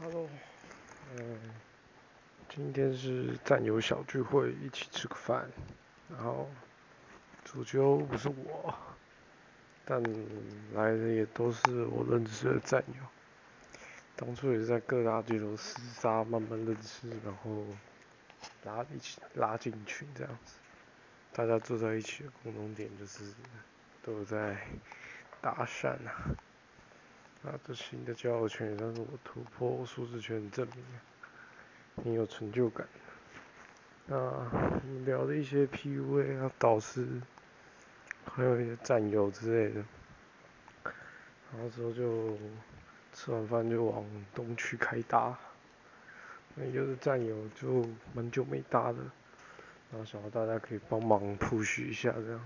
Hello，嗯，今天是战友小聚会，一起吃个饭，然后主角不是我，但来的也都是我认识的战友，当初也是在各大巨头厮杀慢慢认识，然后拉一起拉进群这样子，大家坐在一起的共同点就是都有在搭讪啊。这新的交友圈也算是我突破舒适圈的证明，挺有成就感。那聊了一些 PUA 啊、导师，还有一些战友之类的。然后之后就吃完饭就往东区开搭。那就是战友就蛮久没搭的，然后想要大家可以帮忙 push 一下这样。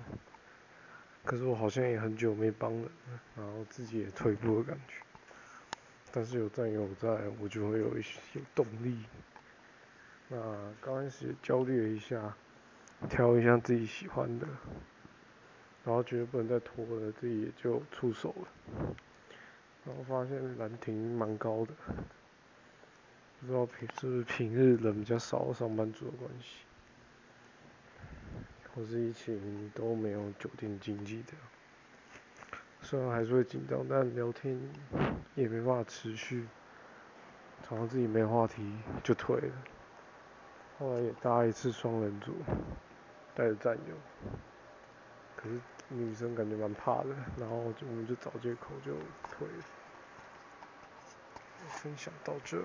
可是我好像也很久没帮人了，然后自己也退步的感觉。但是有战友在，我就会有一些有动力。那刚开始焦虑了一下，挑一下自己喜欢的，然后觉得不能再拖了，自己也就出手了。然后发现兰亭蛮高的，不知道平是不是平日人比较少，上班族的关系。或是疫情都没有酒店经济的，虽然还是会紧张，但聊天也没办法持续，常常自己没话题就退了。后来也搭一次双人组，带着战友，可是女生感觉蛮怕的，然后我们就找借口就退了。分享到这。